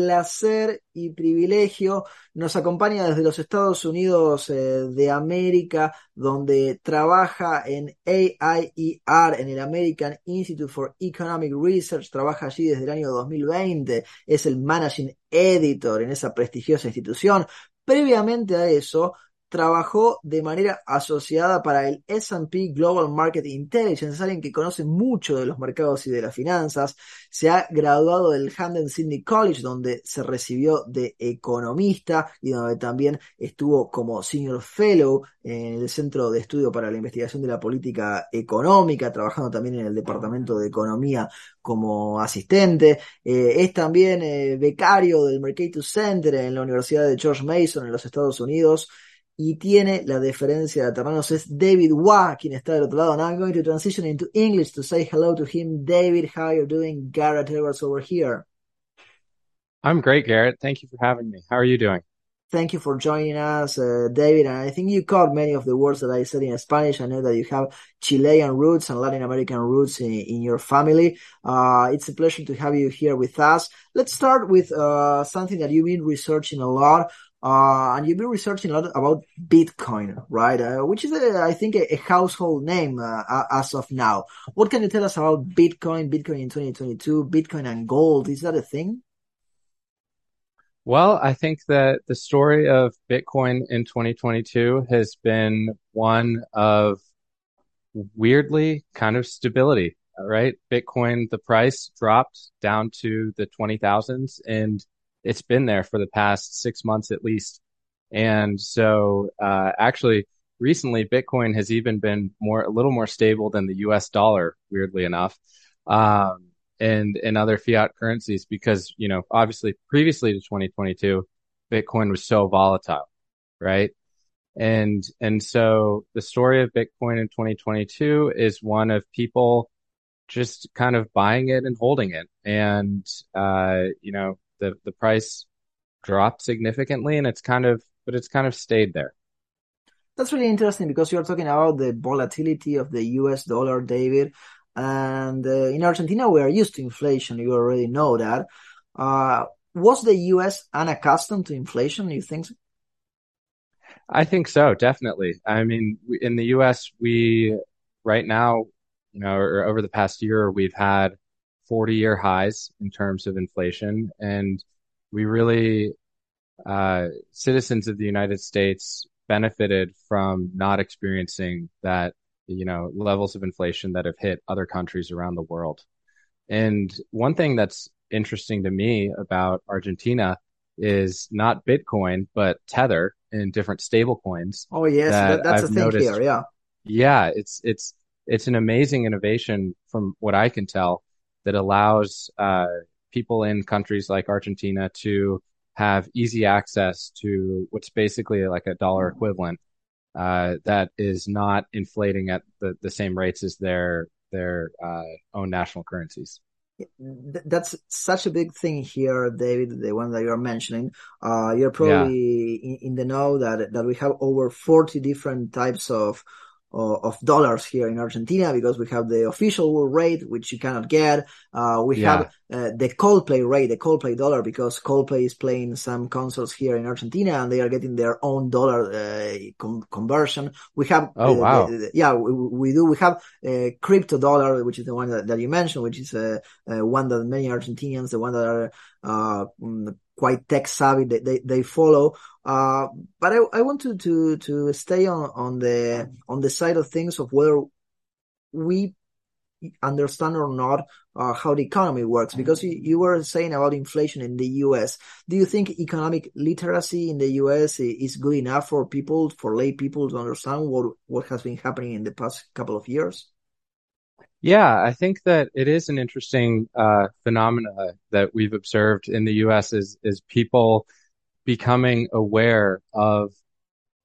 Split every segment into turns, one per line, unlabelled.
placer y privilegio. Nos acompaña desde los Estados Unidos eh, de América, donde trabaja en AIER, en el American Institute for Economic Research. Trabaja allí desde el año 2020. Es el Managing Editor en esa prestigiosa institución. Previamente a eso, trabajó de manera asociada para el S&P Global Market Intelligence, alguien que conoce mucho de los mercados y de las finanzas, se ha graduado del Hamden Sydney College, donde se recibió de economista y donde también estuvo como Senior Fellow en el Centro de Estudio para la Investigación de la Política Económica, trabajando también en el Departamento de Economía como asistente. Eh, es también eh, becario del Mercatus Center en la Universidad de George Mason en los Estados Unidos y tiene la deferencia de aterrarnos es David Waugh, quien está del otro lado. Now I'm going to transition into English to say hello to him. David, how are you doing? Garret Edwards over here.
I'm great, Garret. Thank you for having me. How are you doing?
Thank you for joining us, uh, David. And I think you caught many of the words that I said in Spanish. I know that you have Chilean roots and Latin American roots in, in your family. Uh, it's a pleasure to have you here with us. Let's start with uh, something that you've been researching a lot. Uh, and you've been researching a lot about Bitcoin, right? Uh, which is, a, I think, a, a household name uh, as of now. What can you tell us about Bitcoin, Bitcoin in 2022, Bitcoin and gold? Is that a thing?
Well, I think that the story of Bitcoin in 2022 has been one of weirdly kind of stability, right? Bitcoin, the price dropped down to the 20,000s and it's been there for the past six months at least. And so, uh, actually recently Bitcoin has even been more, a little more stable than the US dollar, weirdly enough. Um, and, and other fiat currencies because, you know, obviously previously to 2022, Bitcoin was so volatile, right? And, and so the story of Bitcoin in 2022 is one of people just kind of buying it and holding it. And, uh, you know, the the price dropped significantly, and it's kind of but it's kind of stayed there.
That's really interesting because you're talking about the volatility of the U.S. dollar, David. And uh, in Argentina, we are used to inflation. You already know that. Uh, was the U.S. unaccustomed to inflation? You think? So?
I think so, definitely. I mean, in the U.S., we right now, you know, or over the past year, we've had 40 year highs in terms of inflation. And we really, uh, citizens of the United States benefited from not experiencing that, you know, levels of inflation that have hit other countries around the world. And one thing that's interesting to me about Argentina is not Bitcoin, but Tether and different stable coins.
Oh, yes. That that, that's I've a thing noticed. here. Yeah.
Yeah. It's, it's, it's an amazing innovation from what I can tell that allows uh, people in countries like Argentina to have easy access to what's basically like a dollar equivalent uh, that is not inflating at the, the same rates as their their uh, own national currencies.
That's such a big thing here, David. The one that you're mentioning, uh, you're probably yeah. in, in the know that that we have over 40 different types of of dollars here in Argentina because we have the official rate, which you cannot get. Uh, we yeah. have uh, the Coldplay rate, the Coldplay dollar, because Coldplay is playing some concerts here in Argentina and they are getting their own dollar uh, com- conversion. We have,
oh, wow. The,
the, yeah, we, we, do. We have a crypto dollar, which is the one that, that you mentioned, which is uh, uh, one that many Argentinians, the one that are uh, mm, quite tech savvy, they, they, they follow. Uh, but I, I want to, to, to stay on, on the, on the side of things of whether we understand or not uh, how the economy works because you, you, were saying about inflation in the US. Do you think economic literacy in the US is good enough for people, for lay people to understand what, what has been happening in the past couple of years?
Yeah, I think that it is an interesting uh, phenomena that we've observed in the U.S. is is people becoming aware of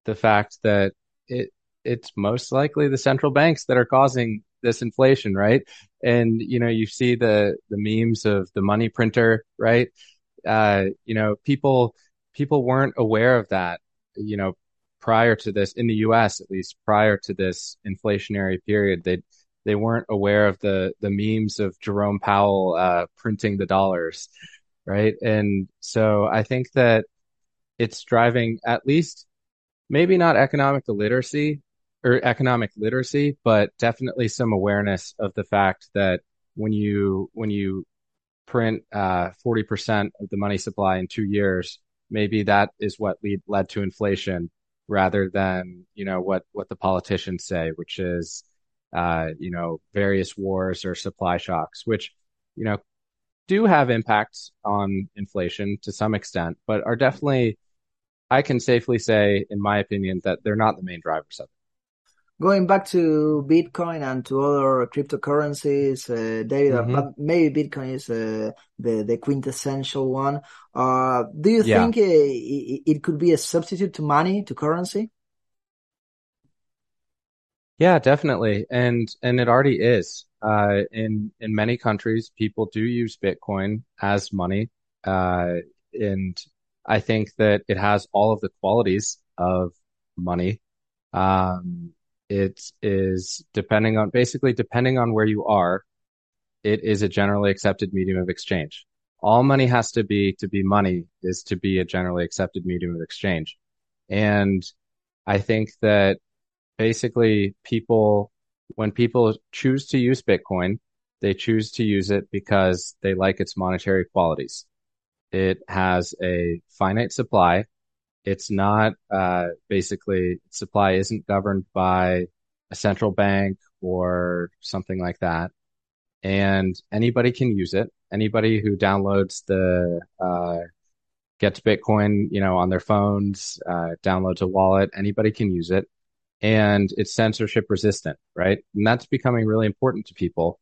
the fact that it it's most likely the central banks that are causing this inflation, right? And you know, you see the the memes of the money printer, right? Uh, you know, people people weren't aware of that, you know, prior to this in the US at least prior to this inflationary period. They they weren't aware of the the memes of Jerome Powell uh, printing the dollars, right? And so I think that it's driving at least maybe not economic illiteracy or economic literacy, but definitely some awareness of the fact that when you when you print uh, 40% of the money supply in two years, maybe that is what lead, led to inflation rather than, you know, what, what the politicians say, which is, uh, you know, various wars or supply shocks, which, you know, do have impacts on inflation to some extent, but are definitely, I can safely say, in my opinion, that they're not the main drivers of it
going back to Bitcoin and to other cryptocurrencies, uh, David, mm-hmm. but maybe Bitcoin is uh, the the quintessential one. Uh, do you yeah. think uh, it, it, could be a substitute to money, to currency?
Yeah, definitely, and and it already is. Uh, in in many countries, people do use Bitcoin as money, uh, and I think that it has all of the qualities of money. Um, it is depending on basically depending on where you are, it is a generally accepted medium of exchange. All money has to be to be money is to be a generally accepted medium of exchange. And I think that basically people, when people choose to use Bitcoin, they choose to use it because they like its monetary qualities. It has a finite supply it's not uh, basically supply isn't governed by a central bank or something like that, and anybody can use it. Anybody who downloads the uh, gets Bitcoin, you know, on their phones, uh, downloads a wallet, anybody can use it, and it's censorship resistant, right? And that's becoming really important to people,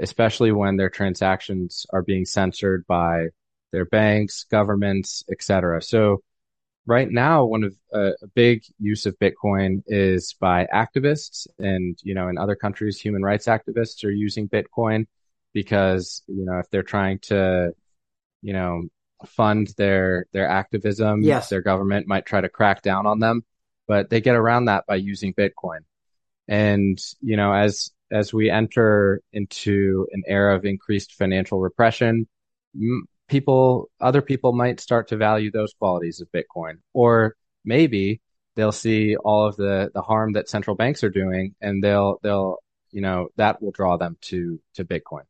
especially when their transactions are being censored by their banks, governments, etc. So right now, one of uh, a big use of Bitcoin is by activists, and you know, in other countries, human rights activists are using Bitcoin because you know if they're trying to, you know, fund their their activism,
yes.
their government might try to crack down on them, but they get around that by using Bitcoin. And you know, as as we enter into an era of increased financial repression, people, other people might start to value those qualities of Bitcoin, or maybe they'll see all of the the harm that central banks are doing, and they'll they'll you know that will draw them to to Bitcoin.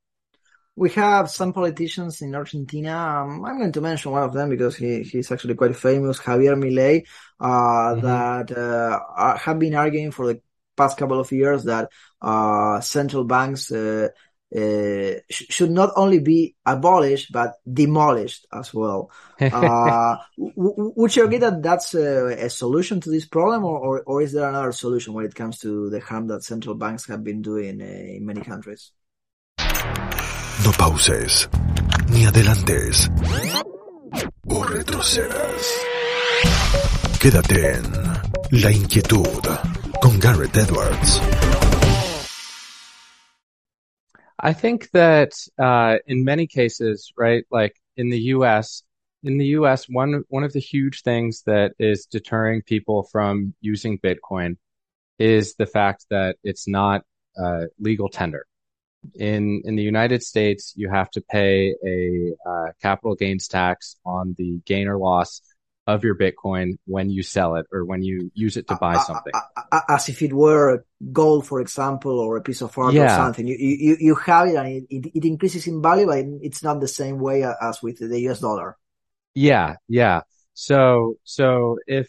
We have some politicians in Argentina. Um, I'm going to mention one of them because he, he's actually quite famous, Javier Milei, uh, mm-hmm. that uh, have been arguing for the past couple of years that uh, central banks uh, uh, sh- should not only be abolished but demolished as well. Uh, w- would you agree that that's a, a solution to this problem, or, or, or, is there another solution when it comes to the harm that central banks have been doing uh, in many countries?
No pauses, ni adelantes, o retrocedas. Quédate en La Inquietud con Garret Edwards.
I think that uh, in many cases, right, like in the U.S., in the U.S., one one of the huge things that is deterring people from using Bitcoin is the fact that it's not uh, legal tender. In in the United States, you have to pay a uh, capital gains tax on the gain or loss of your Bitcoin when you sell it or when you use it to buy uh, uh, something.
Uh, as if it were gold, for example, or a piece of art yeah. or something. You, you, you have it and it, it, it increases in value, but it's not the same way as with the US dollar.
Yeah. Yeah. So, so if,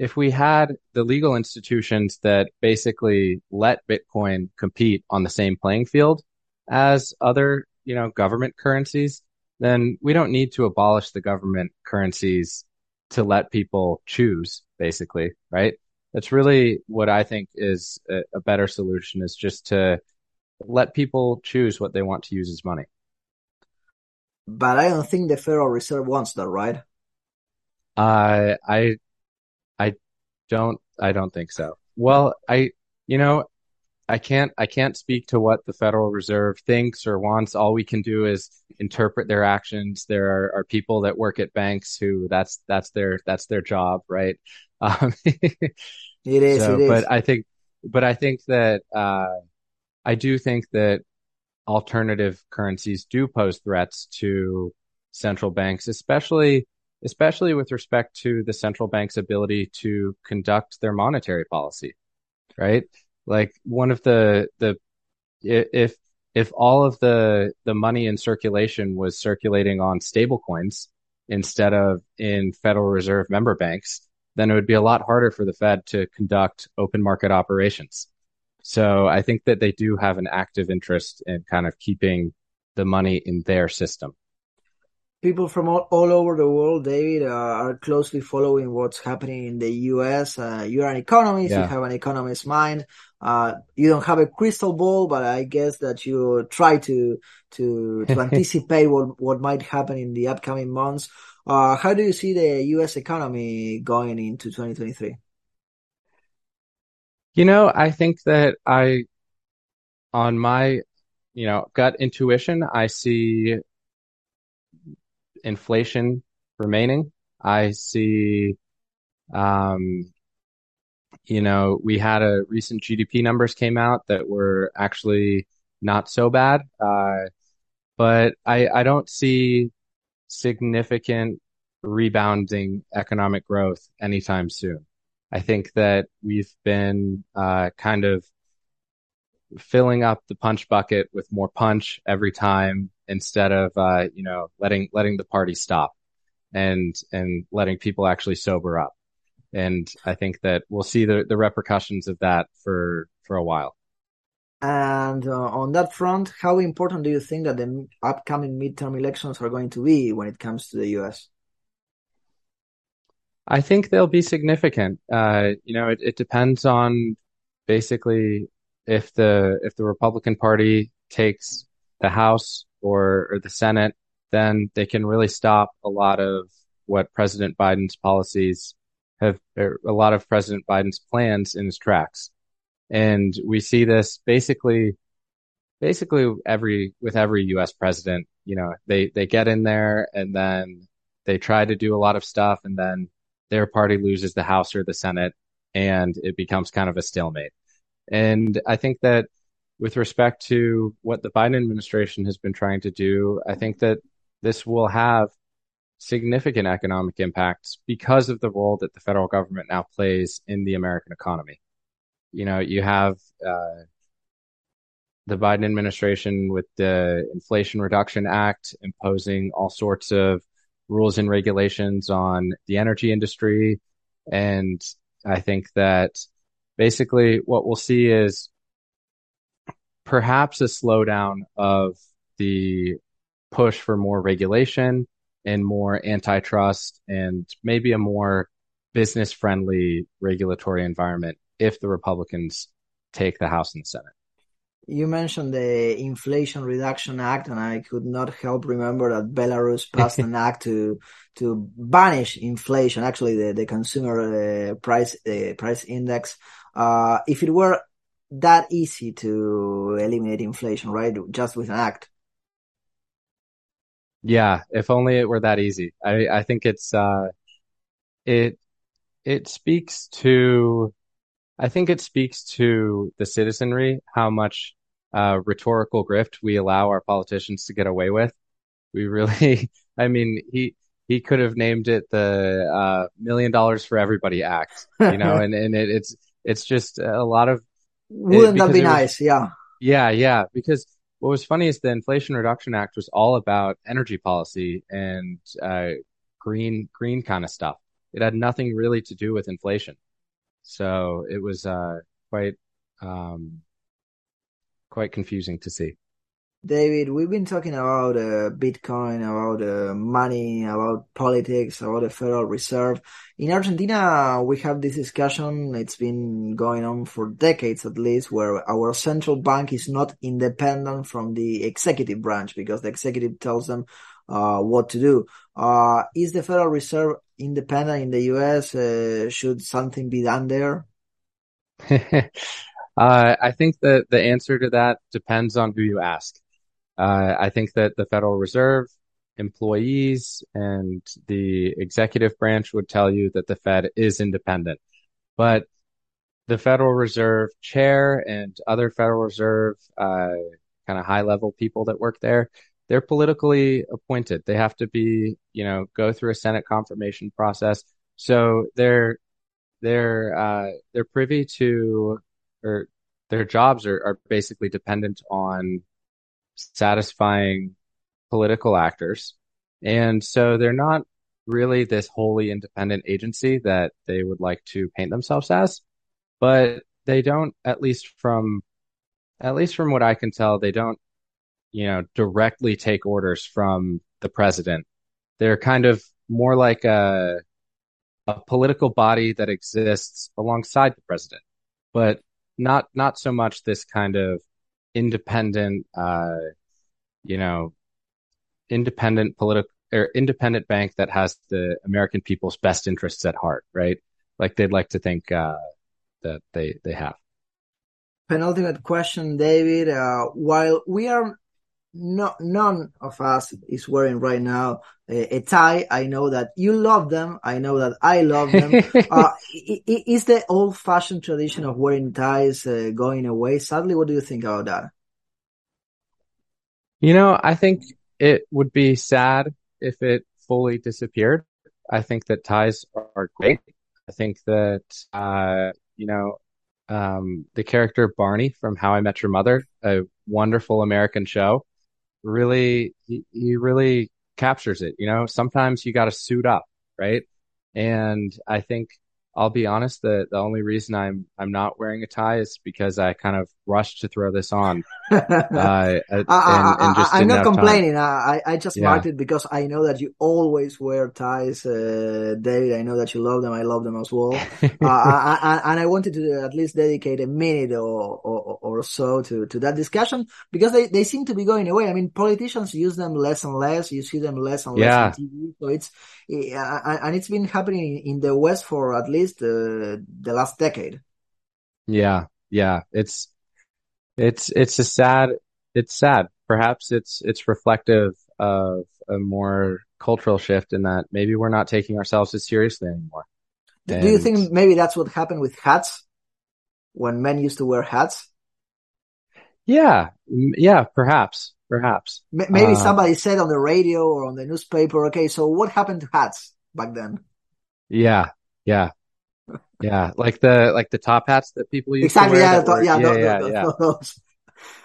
if we had the legal institutions that basically let Bitcoin compete on the same playing field as other, you know, government currencies, then we don't need to abolish the government currencies to let people choose, basically, right? That's really what I think is a, a better solution is just to let people choose what they want to use as money.
But I don't think the Federal Reserve wants that, right?
Uh, I, I Don't I don't think so. Well, I you know, I can't I can't speak to what the Federal Reserve thinks or wants. All we can do is interpret their actions. There are, are people that work at banks who that's that's their that's their job, right? Um,
it is,
so,
it is.
But I think but I think that uh, I do think that alternative currencies do pose threats to central banks, especially especially with respect to the central bank's ability to conduct their monetary policy, right? Like one of the the if if all of the the money in circulation was circulating on stablecoins instead of in Federal Reserve member banks, then it would be a lot harder for the Fed to conduct open market operations. So I think that they do have an active interest in kind of keeping the money in their system
people from all, all over the world, David, uh, are closely following what's happening in the U.S. Uh, you're an economist, yeah. you have an economist mind. Uh, you don't have a crystal ball, but I guess that you try to to to anticipate what what might happen in the upcoming months. Uh, how do you see the U.S. economy going into 2023?
You know, I think that I, on my, you know, gut intuition, I see inflation remaining. I see, um, you know, we had a recent GDP numbers came out that were actually not so bad. Uh, but I, I don't see significant rebounding economic growth anytime soon. I think that we've been, uh, kind of filling up the punch bucket with more punch every time instead of uh, you know letting letting the party stop and and letting people actually sober up. And I think that we'll see the the repercussions of that for for a while.
And uh, on that front, how important do you think that the upcoming midterm elections are going to be when it comes to the U.S.?
I think they'll be significant. Uh, you know, it, it depends on basically if the if the Republican Party takes the House or, or the Senate, then they can really stop a lot of what President Biden's policies have, a lot of President Biden's plans in his tracks. And we see this basically, basically every, with every U.S. president, you know, they, they get in there and then they try to do a lot of stuff and then their party loses the House or the Senate and it becomes kind of a stalemate. And I think that with respect to what the Biden administration has been trying to do, I think that this will have significant economic impacts because of the role that the federal government now plays in the American economy. You know, you have uh, the Biden administration with the Inflation Reduction Act imposing all sorts of rules and regulations on the energy industry. And I think that basically what we'll see is perhaps a slowdown of the push for more regulation and more antitrust and maybe a more business friendly regulatory environment if the Republicans take the House and the Senate.
You mentioned the Inflation Reduction Act, and I could not help remember that Belarus passed an act to to banish inflation. Actually, the the consumer uh, price uh, price index. Uh, if it were that easy to eliminate inflation, right? Just with an act.
Yeah, if only it were that easy. I I think it's uh it it speaks to I think it speaks to the citizenry how much uh rhetorical grift we allow our politicians to get away with. We really I mean he he could have named it the uh million dollars for everybody act, you know, and and it, it's it's just a lot of
wouldn't that be nice?
Was,
yeah.
Yeah, yeah. Because what was funny is the Inflation Reduction Act was all about energy policy and uh, green green kind of stuff. It had nothing really to do with inflation. So it was uh, quite um, quite confusing to see.
David, we've been talking about uh, Bitcoin, about uh, money, about politics, about the Federal Reserve. In Argentina, we have this discussion. It's been going on for decades at least, where our central bank is not independent from the executive branch because the executive tells them uh, what to do. Uh, is the Federal Reserve independent in the U.S.? Uh, should something be done there?
uh, I think that the answer to that depends on who you ask. Uh, I think that the Federal Reserve employees and the executive branch would tell you that the Fed is independent. But the Federal Reserve chair and other Federal Reserve uh, kind of high level people that work there, they're politically appointed. They have to be, you know, go through a Senate confirmation process. So they're they're uh, they're privy to or their jobs are, are basically dependent on satisfying political actors. And so they're not really this wholly independent agency that they would like to paint themselves as, but they don't, at least from, at least from what I can tell, they don't, you know, directly take orders from the president. They're kind of more like a, a political body that exists alongside the president, but not, not so much this kind of independent, uh, you know, independent political or independent bank that has the American people's best interests at heart, right? Like they'd like to think uh, that they they have.
Penultimate question, David. Uh, while we are not, none of us is wearing right now a, a, tie. I know that you love them. I know that I love them. uh, is the old fashioned tradition of wearing ties uh, going away? Sadly, what do you think about that?
You know, I think it would be sad if it fully disappeared. I think that ties are great. I think that, uh, you know, um, the character Barney from How I Met Your Mother, a wonderful American show, really, he, he really captures it. You know, sometimes you got to suit up, right? And I think I'll be honest, the, the only reason I'm I'm not wearing a tie is because I kind of rushed to throw this on.
Uh, and, and just I, am not complaining. I, I just yeah. marked it because I know that you always wear ties, uh, David. I know that you love them. I love them as well. uh, I, I, and I wanted to at least dedicate a minute or, or, or so to, to that discussion because they, they seem to be going away. I mean, politicians use them less and less. You see them less and less yeah. on TV. So it's, and it's been happening in the West for at least uh, the last decade.
Yeah, yeah, it's it's it's a sad it's sad. Perhaps it's it's reflective of a more cultural shift in that maybe we're not taking ourselves as seriously anymore.
Do and... you think maybe that's what happened with hats when men used to wear hats?
Yeah, yeah, perhaps, perhaps.
Maybe uh, somebody said on the radio or on the newspaper, okay, so what happened to hats back then?
Yeah, yeah, yeah, like the like the top hats that people use.
Exactly.
yeah,
were, yeah, yeah, yeah, yeah,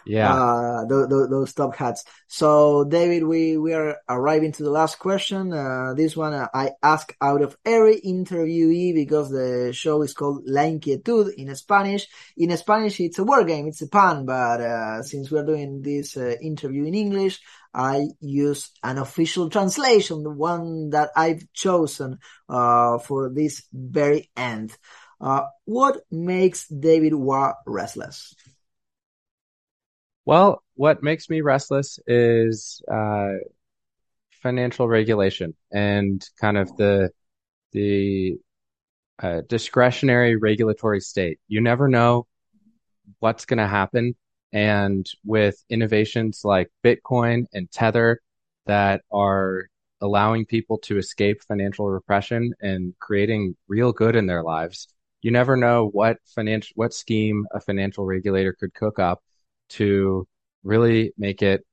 yeah.
Uh, those, those top hats. So, David, we we are arriving to the last question. Uh, this one uh, I ask out of every interviewee because the show is called La Inquietud in Spanish. In Spanish, it's a word game, it's a pun, but uh, since we're doing this uh, interview in English, I use an official translation, the one that I've chosen uh, for this very end. What makes David Waugh restless?
Well, what makes me restless is uh, financial regulation and kind of the the uh, discretionary regulatory state. You never know what's going to happen and with innovations like Bitcoin and Tether that are allowing people to escape financial repression and creating real good in their lives, you never know what financial, what scheme a financial regulator could cook up to really make it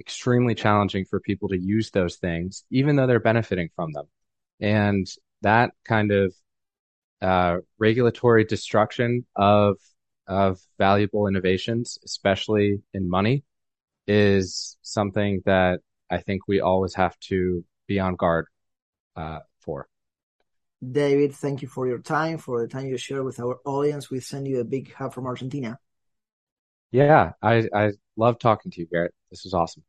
extremely challenging for people to use those things, even though they're benefiting from them. And that kind of uh, regulatory destruction of of valuable innovations, especially in money, is something that I think we always have to be on guard uh, for.
David, thank you for your time, for the time you share with our audience. We send you a big hug from Argentina.
Yeah, I, I love talking to you, Garrett. This was awesome.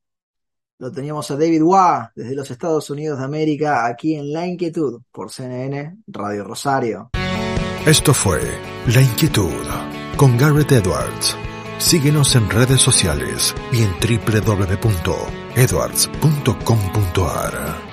Lo teníamos a David Waugh desde los Estados Unidos de América, aquí en La Inquietud, por CNN Radio Rosario.
Esto fue La Inquietud con Garrett Edwards. Síguenos en redes sociales y en www.edwards.com.ar.